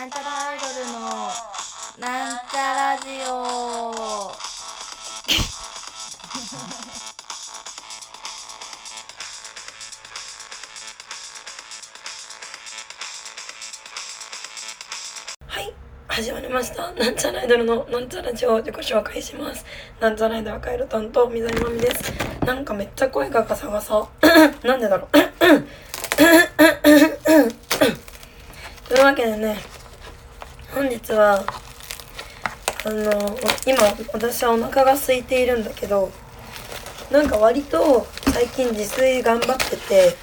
なんちゃらアイドルのなんちゃラジオ。はい始まりました。なんちゃらアイドルのなんちゃらジオ自己紹介します。なんちゃらアイドル赤色担当水谷まみです。なんかめっちゃ声がガサガサ。なんでだろう。というわけでね日はあの今私はお腹が空いているんだけどなんか割と最近自炊頑張ってて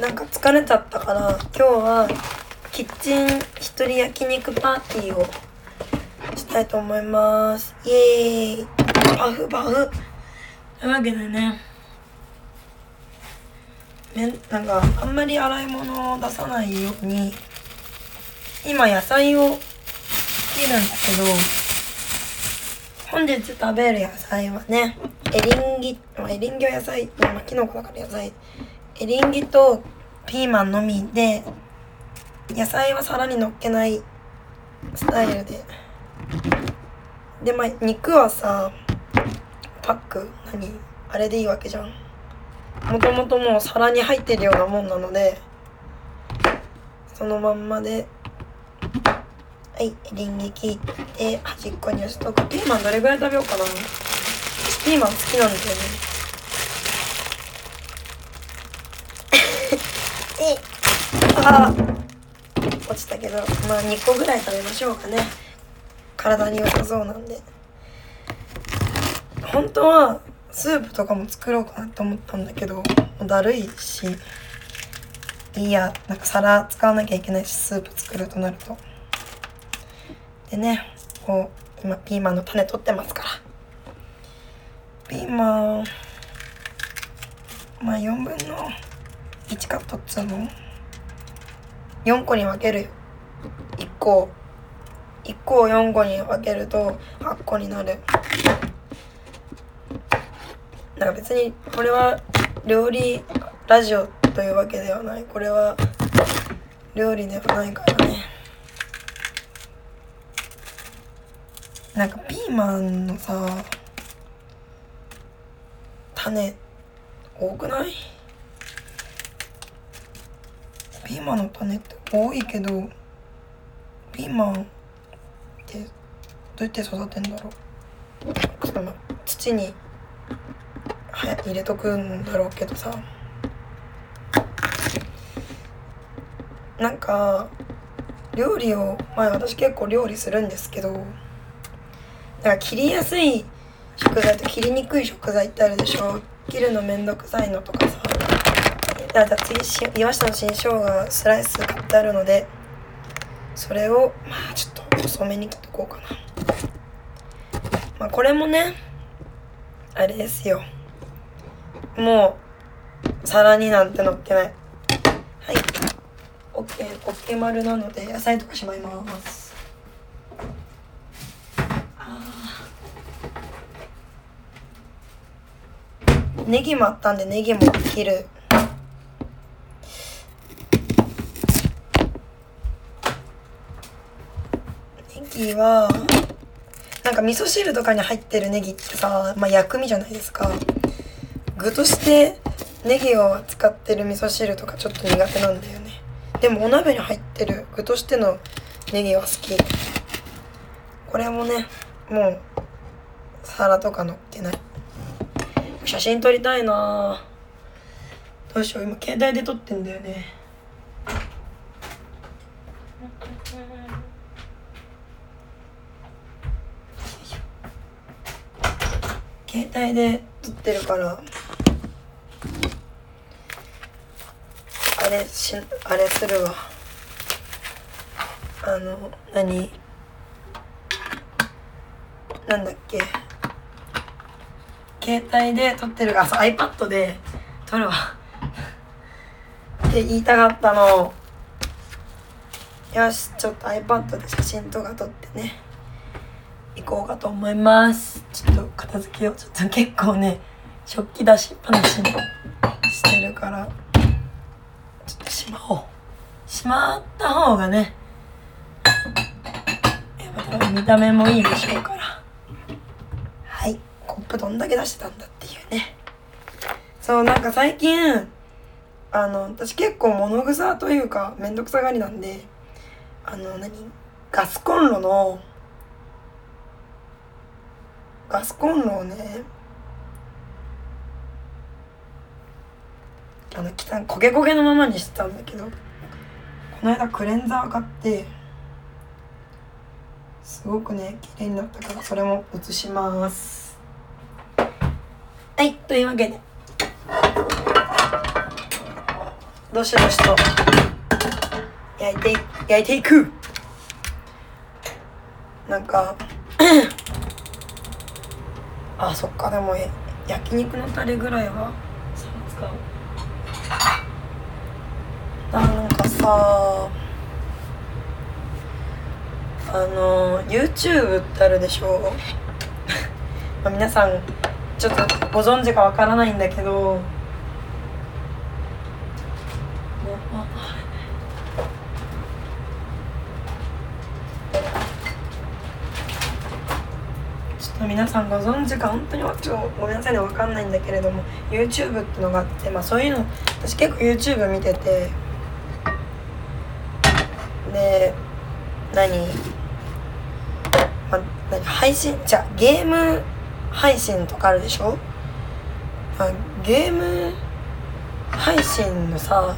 なんか疲れちゃったから今日はキッチン一人焼肉パーティーをしたいと思います。イエーイ。パフパフ。というわけでねめんなんかあんまり洗い物を出さないように今野菜を切るんだけど本日食べる野菜はねエリンギ、エリンギは野菜、まあ、キノコだから野菜。エリンギとピーマンのみで野菜は皿に乗っけないスタイルで。でまあ肉はさパック何あれでいいわけじゃん。もともともう皿に入ってるようなもんなのでそのまんまではいエリンギ切って端っこに押しとく。ピーマンどれぐらい食べようかな。ピーマン好きなんだよね。えあー。落ちたけどまあ2個ぐらい食べましょうかね。体に良さそうなんで。本当はスープとかも作ろうかなと思ったんだけどだるいしいいや。なんか皿使わなきゃいけないしスープ作るとなると。でねこう今ピーマンの種取ってますから。ピーマンまあ4分の1カットっつうの？4個に分けるよ。1個。1個を4個に分けると8個になる。なんか別にこれは料理ラジオというわけではない。これは料理ではないからね。なんかピーマンのさ種多くない？ピーマンの種って多いけどピーマンってどうやって育てんだろう？その土に入れとくんだろうけどさ。なんか料理を前私結構料理するんですけどなんか切りやすい食材と切りにくい食材ってあるでしょ。切るのめんどくさいのとかさ。じゃあ次し岩下の新生姜スライス買ってあるのでそれをまあちょっと細めに切っとこうかな。まあこれもねあれですよ。もう皿になんて乗っけない。はい。OK, OK 丸なので野菜とかしまいます。ネギもあったんでネギも切る。ネギはなんか味噌汁とかに入ってるネギってさ、まあ、薬味じゃないですか。具としてネギを使ってる味噌汁とかちょっと苦手なんだよね。でもお鍋に入ってる具としてのネギは好き。これもねもう皿とか乗っけない。写真撮りたいな。どうしよう今携帯で撮ってんだよね。携帯で撮ってるからあれしあれするわ。あの何？なんだっけ？携帯で撮ってる。あそう iPad で撮るわ。って言いたかったの。よしちょっと iPad で写真とか撮ってね。行こうかと思います。ちょっと片付けよう。ちょっと結構ね食器出しっぱなしにしてるから。ちょっとしまおう。しまった方がねやっぱ見た目もいいでしょうから。プどんだけ出してたんだっていうね。そうなんか最近あの私結構物臭というかめんどくさがりなんであの何？ガスコンロのガスコンロをねあの汚い焦げ焦げのままにしてたんだけどこの間クレンザー買ってすごくね綺麗になったからそれも移します。というわけで。どしどしと。焼いてい焼いていく。なんか。あそっか。でもえ焼肉のタレぐらいは。使う。なんかさ。あの YouTube ってあるでしょ。まあ皆さんちょっとご存知かわからないんだけど。ちょっと皆さんご存知か本当にちょっとごめんなさいねわかんないんだけれども YouTube ってのがあってまあそういうの私結構 YouTube 見てて。で何,、まあ、何？配信？じゃゲーム配信とかあるでしょ、あ、ゲーム配信のさ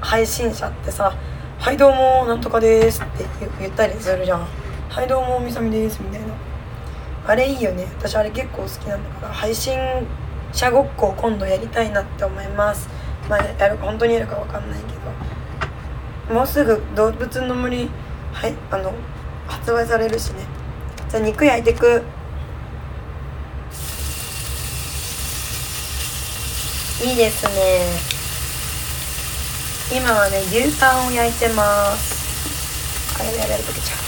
配信者ってさ「はいどうもなんとかです」って言ったりするじゃん「はいどうもみさみです」みたいな。あれいいよね。私あれ結構好きなんだから配信者ごっこを今度やりたいなって思います。まあやるか本当にやるかわかんないけど。もうすぐ動物の森はいあの発売されるしね。じゃあ肉焼いてく。いいですね。今はね牛タンを焼いてます。あれやれるとけちゃう。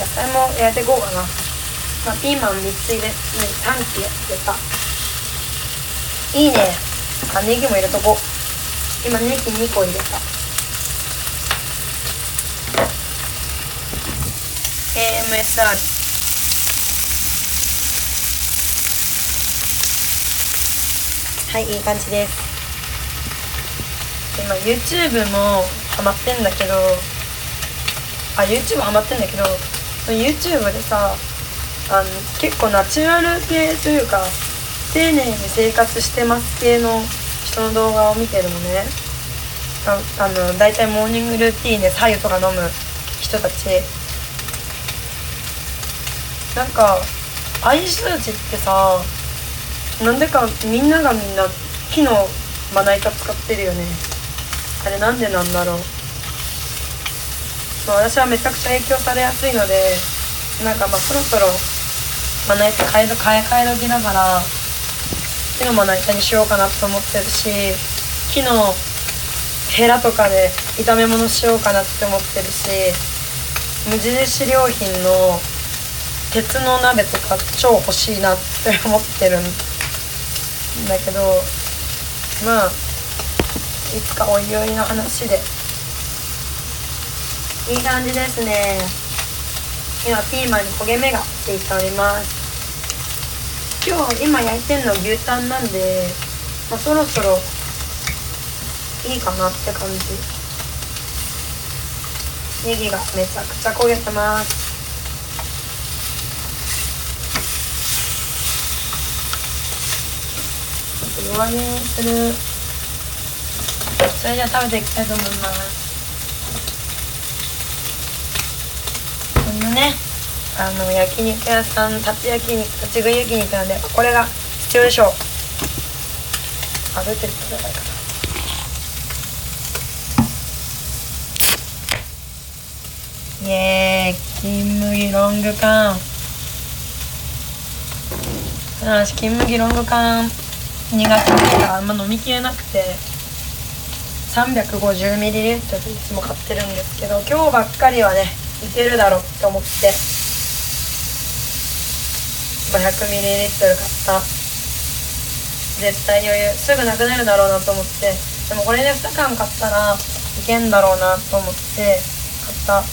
野菜も焼いていこうかな、まあ、ピーマン3つ入れ3切入れた。いいね。あネギも入れとこう。今ネギ2個入れた。AMSR はいいい感じです。今 YouTube もハマってんだけどあ YouTube ハマってんだけど YouTube でさあの結構ナチュラル系というか丁寧に生活してます系の人の動画を見てるのね。ああの大体モーニングルーティンで白湯とか飲む人たち。なんかああいう人たちってさなんでかみんながみんな木のまな板使ってるよね。あれなんでなんだろう。そう私はめちゃくちゃ影響されやすいのでなんかまあそろそろまな板買い買い替え時だから木のまな板にしようかなと思ってるし木のヘラとかで炒め物しようかなって思ってるし無印良品の鉄の鍋とか超欲しいなって思ってるんですだけどまあいつかおいおいの話で。いい感じですね。今ピーマンに焦げ目がついております。今日今焼いてんの牛タンなんで、まあ、そろそろいいかなって感じ。ネギがめちゃくちゃ焦げてます。弱火にするそれじゃあ食べていきたいと思いますこんなねあの焼肉屋さん立ち焼肉立ち食い焼肉なんでこれが必要でしょう。あ出てるんじゃないかなイエーイ。金麦ロング缶。よし金麦ロング缶。苦手だからあんま飲みきれなくて 350ml いつも買ってるんですけど今日ばっかりはねいけるだろうって思って 500ml 買った。絶対余裕。すぐなくなるだろうなと思ってでもこれで2缶買ったらいけんだろうなと思って買った。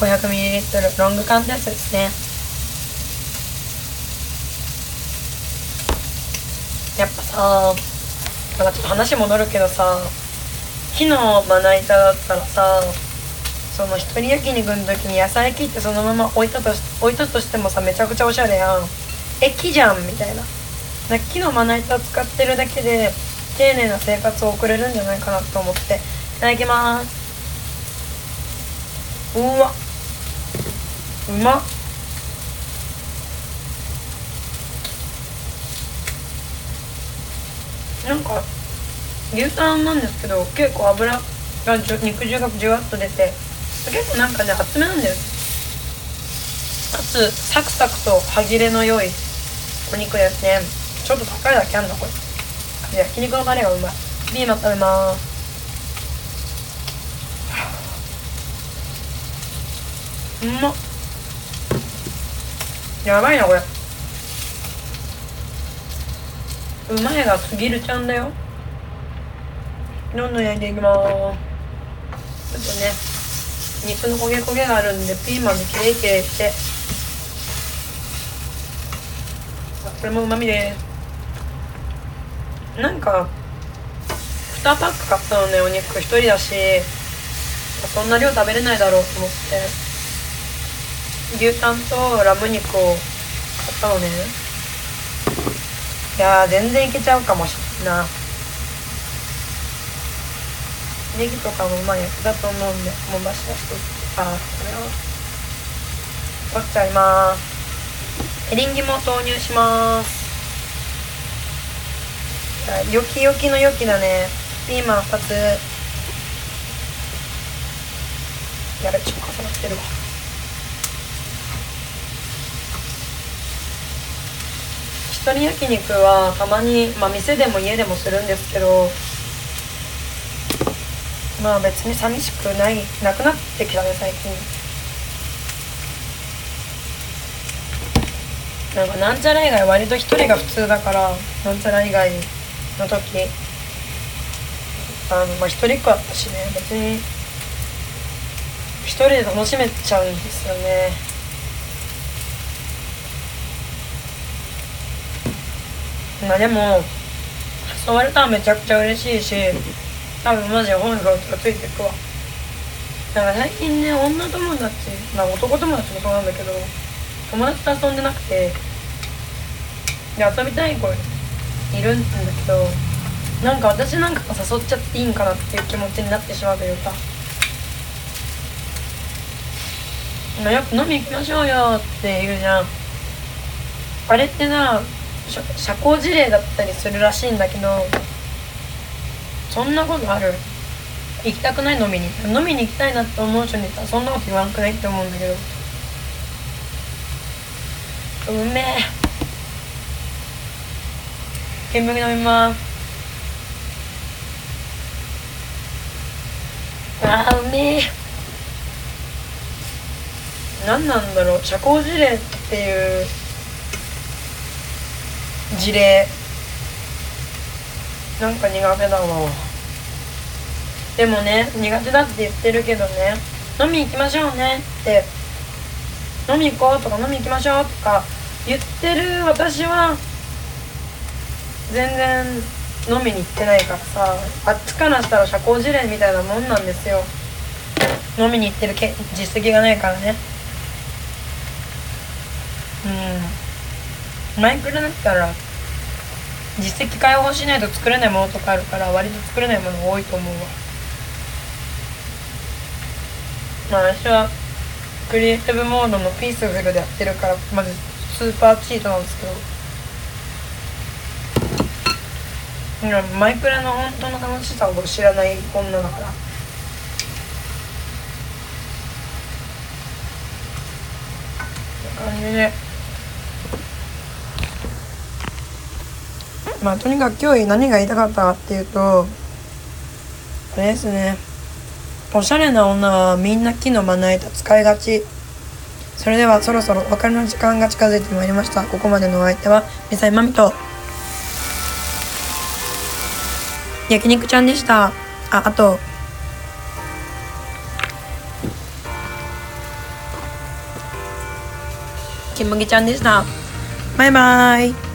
500ml ロング缶ってやつですね。やっぱさなんかちょっと話戻るけどさ火のまな板だったらさその一人焼肉の時に野菜切ってそのまま置いたとし置いたとしてもさめちゃくちゃおしゃれやん。え木じゃんみたいな。な木のまな板使ってるだけで丁寧な生活を送れるんじゃないかなと思って。いただきます。うわ。うまっ。なんか牛タンなんですけど結構油がじゅ肉汁がじゅわっと出て結構なんかね厚めなんだよ。かつサクサクと歯切れの良いお肉ですね。ちょっと高いだけあんだこれ。焼肉のタレがうまい。ピーマン食べます。うまっ。やばいなこれ。うまいがすぎるちゃんだよ。どんどん焼いていきます。ちょっとね肉の焦げ焦げがあるんでピーマンでキレイキレイしてこれもうまみで。すなんか2パック買ったのねお肉。1人だし。そんな量食べれないだろうと思って。牛タンとラム肉を買ったのね。いやー全然いけちゃうかもしれんな。ネギとかもまいやつだと思うんでもうバシバシとあこれを取っちゃいます。エリンギも投入します。よきよきのよきだね。ピーマン2つ。やべちょっと重なってるわ。一人焼肉はたまに、まあ、店でも家でもするんですけどまあ別に寂しくないなくなってきたね最近。なんかなんちゃら以外割と一人が普通だからなんちゃら以外の時あのまあ一人っ子だったしね別に一人で楽しめちゃうんですよね。でも誘われたらめちゃくちゃ嬉しいし多分マジで本がついていくわ。なんか最近ね女友達まあ男友達もそうなんだけど友達と遊んでなくてで遊びたい子いるんだけどなんか私なんかが誘っちゃっていいんかなっていう気持ちになってしまうというか。まあよく飲み行きましょうよって言うじゃん。あれってな社交辞令だったりするらしいんだけどそんなことある？行きたくない？飲みに？飲みに行きたいなって思う人に言ったらそんなこと言わんくないって思うんだけど。うめえ剣麦飲みます。あーうめえ。何なんだろう？社交辞令っていう事例。なんか苦手だわ。でもね苦手だって言ってるけどね。飲み行きましょうね。って。飲み行こうとか飲み行きましょうとか言ってる私は全然飲みに行ってないからさ。あっちからしたら社交辞令みたいなもんなんですよ。飲みに行ってるけ実績がないからね。うん。マイクロだったら実績解放しないと作れないものとかあるから割と作れないもの多いと思うわ。まあ私はクリエイティブモードのピースフルでやってるからまずスーパーチートなんですけど。マイクラの本当の楽しさを知らない女だから。感じで。まあとにかく今日何が言いたかったかっていうとあれですね。おしゃれな女はみんな木のまな板使いがち。それではそろそろお別れの時間が近づいてまいりました。ここまでのお相手はミサイマミと焼肉ちゃんでした。ああとけむぎちゃんでした。バイバイ。